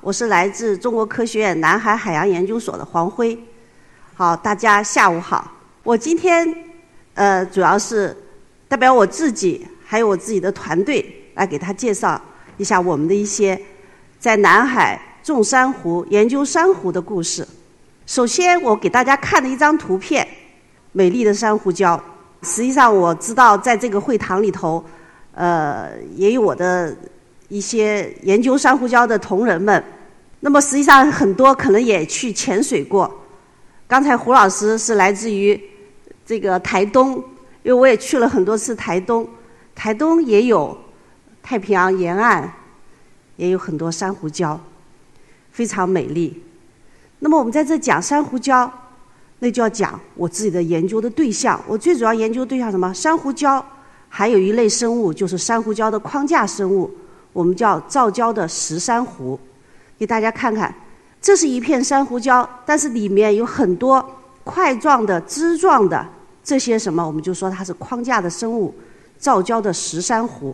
我是来自中国科学院南海海洋研究所的黄辉。好，大家下午好。我今天呃主要是代表我自己，还有我自己的团队来给他介绍一下我们的一些在南海种珊瑚、研究珊瑚的故事。首先，我给大家看的一张图片，美丽的珊瑚礁。实际上，我知道在这个会堂里头，呃，也有我的。一些研究珊瑚礁的同仁们，那么实际上很多可能也去潜水过。刚才胡老师是来自于这个台东，因为我也去了很多次台东，台东也有太平洋沿岸，也有很多珊瑚礁，非常美丽。那么我们在这讲珊瑚礁，那就要讲我自己的研究的对象。我最主要研究对象什么？珊瑚礁，还有一类生物就是珊瑚礁的框架生物。我们叫造礁的石珊瑚，给大家看看，这是一片珊瑚礁，但是里面有很多块状的、枝状的这些什么，我们就说它是框架的生物，造礁的石珊瑚。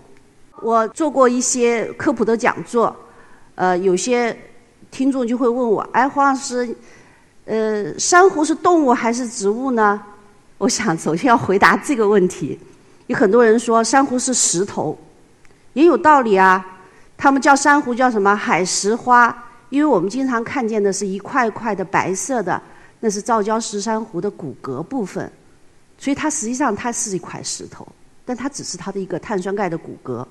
我做过一些科普的讲座，呃，有些听众就会问我，哎，黄老师，呃，珊瑚是动物还是植物呢？我想首先要回答这个问题。有很多人说珊瑚是石头，也有道理啊。他们叫珊瑚叫什么海石花？因为我们经常看见的是一块块的白色的，那是造礁石珊瑚的骨骼部分，所以它实际上它是一块石头，但它只是它的一个碳酸钙的骨骼。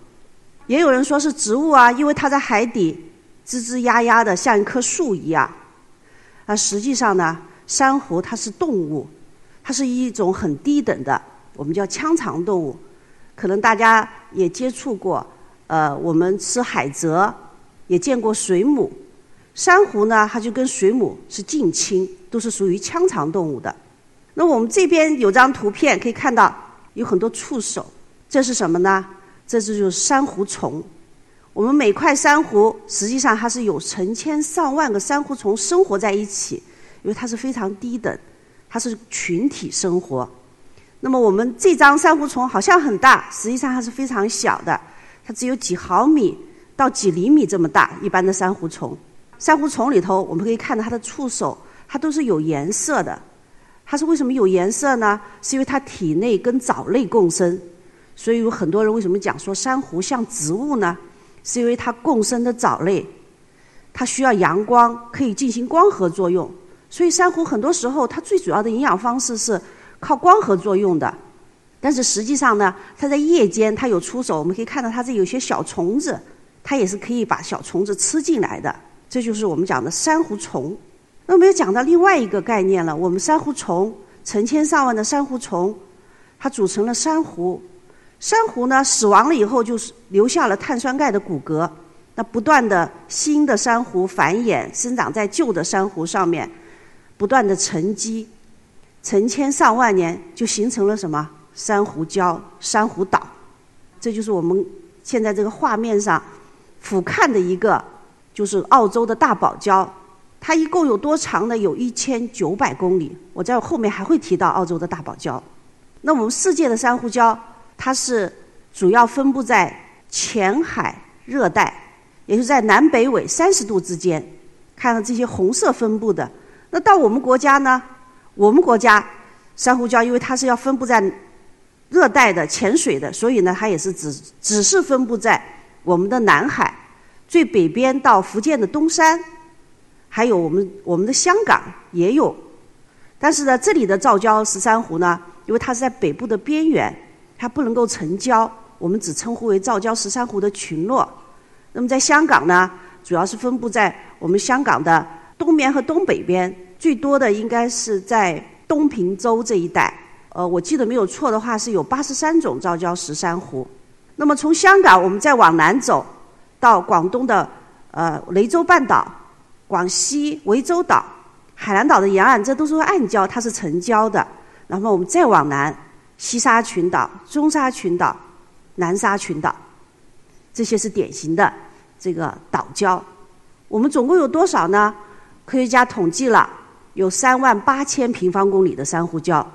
也有人说是植物啊，因为它在海底吱吱呀呀的，像一棵树一样。啊，实际上呢，珊瑚它是动物，它是一种很低等的，我们叫腔肠动物，可能大家也接触过。呃，我们吃海蜇，也见过水母。珊瑚呢，它就跟水母是近亲，都是属于腔肠动物的。那我们这边有张图片，可以看到有很多触手，这是什么呢？这是就是珊瑚虫。我们每块珊瑚实际上它是有成千上万个珊瑚虫生活在一起，因为它是非常低等，它是群体生活。那么我们这张珊瑚虫好像很大，实际上它是非常小的。它只有几毫米到几厘米这么大，一般的珊瑚虫。珊瑚虫里头，我们可以看到它的触手，它都是有颜色的。它是为什么有颜色呢？是因为它体内跟藻类共生。所以有很多人为什么讲说珊瑚像植物呢？是因为它共生的藻类，它需要阳光，可以进行光合作用。所以珊瑚很多时候它最主要的营养方式是靠光合作用的。但是实际上呢，它在夜间它有出手，我们可以看到它这有些小虫子，它也是可以把小虫子吃进来的。这就是我们讲的珊瑚虫。那我们又讲到另外一个概念了，我们珊瑚虫成千上万的珊瑚虫，它组成了珊瑚。珊瑚呢死亡了以后，就是留下了碳酸钙的骨骼。那不断的新的珊瑚繁衍，生长在旧的珊瑚上面，不断的沉积，成千上万年就形成了什么？珊瑚礁、珊瑚岛，这就是我们现在这个画面上俯瞰的一个，就是澳洲的大堡礁。它一共有多长呢？有一千九百公里。我在后面还会提到澳洲的大堡礁。那我们世界的珊瑚礁，它是主要分布在浅海热带，也就是在南北纬三十度之间。看到这些红色分布的，那到我们国家呢？我们国家珊瑚礁，因为它是要分布在。热带的潜水的，所以呢，它也是只只是分布在我们的南海最北边到福建的东山，还有我们我们的香港也有。但是呢，这里的造礁石珊瑚呢，因为它是在北部的边缘，它不能够成礁，我们只称呼为造礁石珊瑚的群落。那么在香港呢，主要是分布在我们香港的东边和东北边，最多的应该是在东平洲这一带。呃，我记得没有错的话，是有八十三种造礁石珊瑚。那么从香港，我们再往南走，到广东的呃雷州半岛、广西涠洲岛，海南岛的沿岸，这都是暗礁，它是沉礁的。然后我们再往南，西沙群岛、中沙群岛、南沙群岛，这些是典型的这个岛礁。我们总共有多少呢？科学家统计了，有三万八千平方公里的珊瑚礁，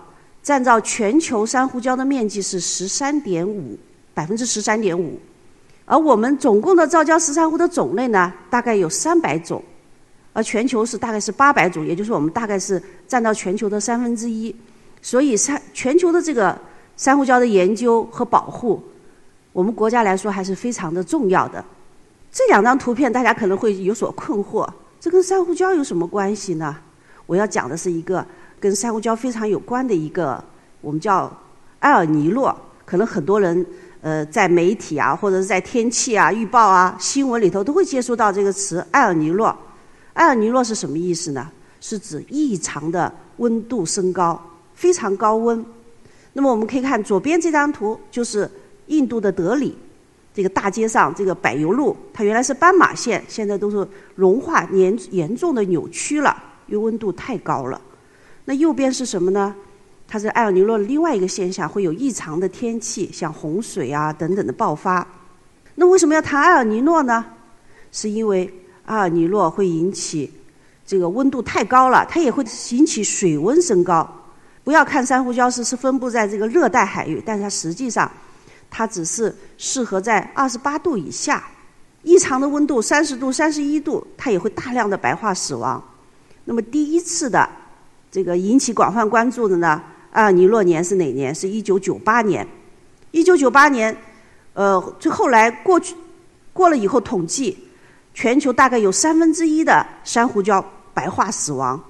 占到全球珊瑚礁的面积是十三点五百分之十三点五。而我们总共的造礁石珊瑚的种类呢，大概有三百种，而全球是大概是八百种，也就是我们大概是占到全球的三分之一。所以，三全球的这个珊瑚礁的研究和保护，我们国家来说还是非常的重要的。这两张图片大家可能会有所困惑，这跟珊瑚礁有什么关系呢？我要讲的是一个跟珊瑚礁非常有关的一个，我们叫埃尔尼诺。可能很多人呃在媒体啊，或者是在天气啊预报啊新闻里头都会接触到这个词埃尔尼诺。埃尔尼诺是什么意思呢？是指异常的温度升高。非常高温，那么我们可以看左边这张图，就是印度的德里这个大街上这个柏油路，它原来是斑马线，现在都是融化严严重的扭曲了，因为温度太高了。那右边是什么呢？它是埃尔尼诺的另外一个现象，会有异常的天气，像洪水啊等等的爆发。那为什么要谈埃尔尼诺呢？是因为埃尔尼诺会引起这个温度太高了，它也会引起水温升高。不要看珊瑚礁是是分布在这个热带海域，但是它实际上，它只是适合在二十八度以下，异常的温度三十度、三十一度，它也会大量的白化死亡。那么第一次的这个引起广泛关注的呢，啊尼诺年是哪年？是一九九八年。一九九八年，呃，最后来过去过了以后统计，全球大概有三分之一的珊瑚礁白化死亡。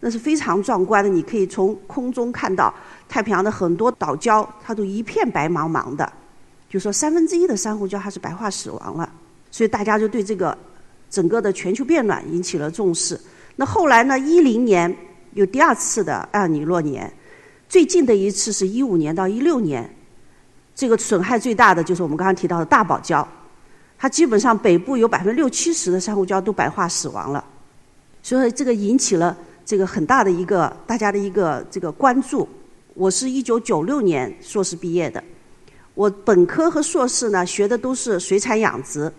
那是非常壮观的，你可以从空中看到太平洋的很多岛礁，它都一片白茫茫的。就说三分之一的珊瑚礁它是白化死亡了，所以大家就对这个整个的全球变暖引起了重视。那后来呢？一零年有第二次的埃尔尼诺年，最近的一次是一五年到一六年，这个损害最大的就是我们刚刚提到的大堡礁，它基本上北部有百分之六七十的珊瑚礁都白化死亡了，所以这个引起了。这个很大的一个大家的一个这个关注。我是一九九六年硕士毕业的，我本科和硕士呢学的都是水产养殖。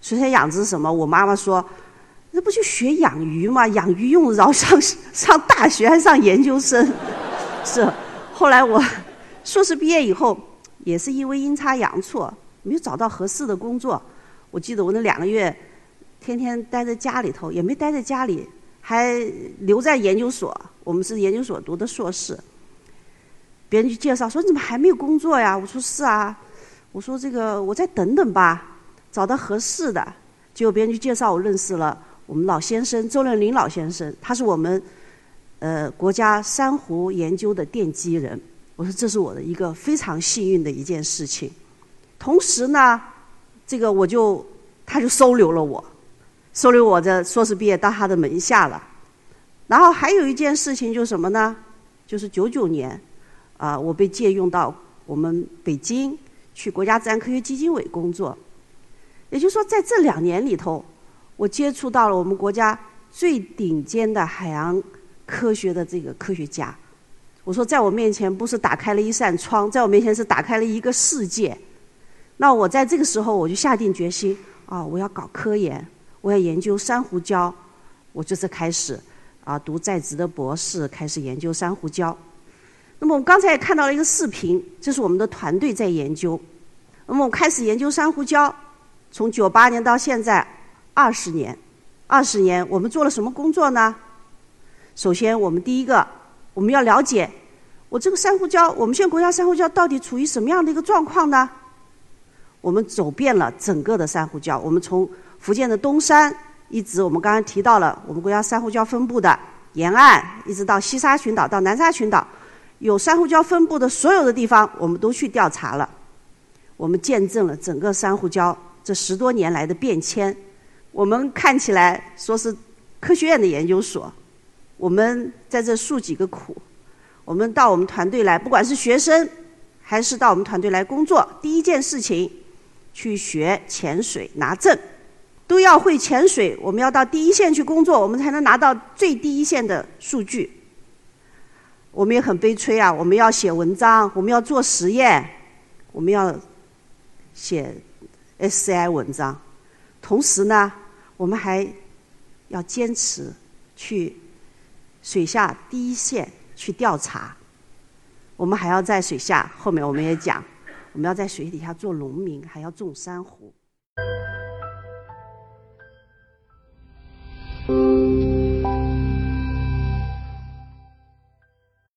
水产养殖什么？我妈妈说，那不就学养鱼吗？养鱼用得着 上上大学还上研究生？是。后来我硕士毕业以后，也是因为阴差阳错没有找到合适的工作。我记得我那两个月天天待在家里头，也没待在家里。还留在研究所，我们是研究所读的硕士。别人就介绍说：“你怎么还没有工作呀？”我说：“是啊。”我说：“这个我再等等吧，找到合适的。”结果别人就介绍我认识了我们老先生周润林老先生，他是我们呃国家珊瑚研究的奠基人。我说：“这是我的一个非常幸运的一件事情。”同时呢，这个我就他就收留了我。收留我的硕士毕业到他的门下了，然后还有一件事情就是什么呢？就是九九年，啊，我被借用到我们北京去国家自然科学基金委工作。也就是说，在这两年里头，我接触到了我们国家最顶尖的海洋科学的这个科学家。我说，在我面前不是打开了一扇窗，在我面前是打开了一个世界。那我在这个时候，我就下定决心啊，我要搞科研。我要研究珊瑚礁，我就是开始啊读在职的博士，开始研究珊瑚礁。那么我刚才也看到了一个视频，这是我们的团队在研究。那么我开始研究珊瑚礁，从九八年到现在二十年，二十年我们做了什么工作呢？首先，我们第一个我们要了解我这个珊瑚礁，我们现在国家珊瑚礁到底处于什么样的一个状况呢？我们走遍了整个的珊瑚礁，我们从福建的东山，一直我们刚刚提到了我们国家珊瑚礁分布的沿岸，一直到西沙群岛到南沙群岛，有珊瑚礁分布的所有的地方，我们都去调查了。我们见证了整个珊瑚礁这十多年来的变迁。我们看起来说是科学院的研究所，我们在这诉几个苦。我们到我们团队来，不管是学生还是到我们团队来工作，第一件事情去学潜水拿证。都要会潜水，我们要到第一线去工作，我们才能拿到最低一线的数据。我们也很悲催啊，我们要写文章，我们要做实验，我们要写 SCI 文章，同时呢，我们还要坚持去水下第一线去调查。我们还要在水下，后面我们也讲，我们要在水底下做农民，还要种珊瑚。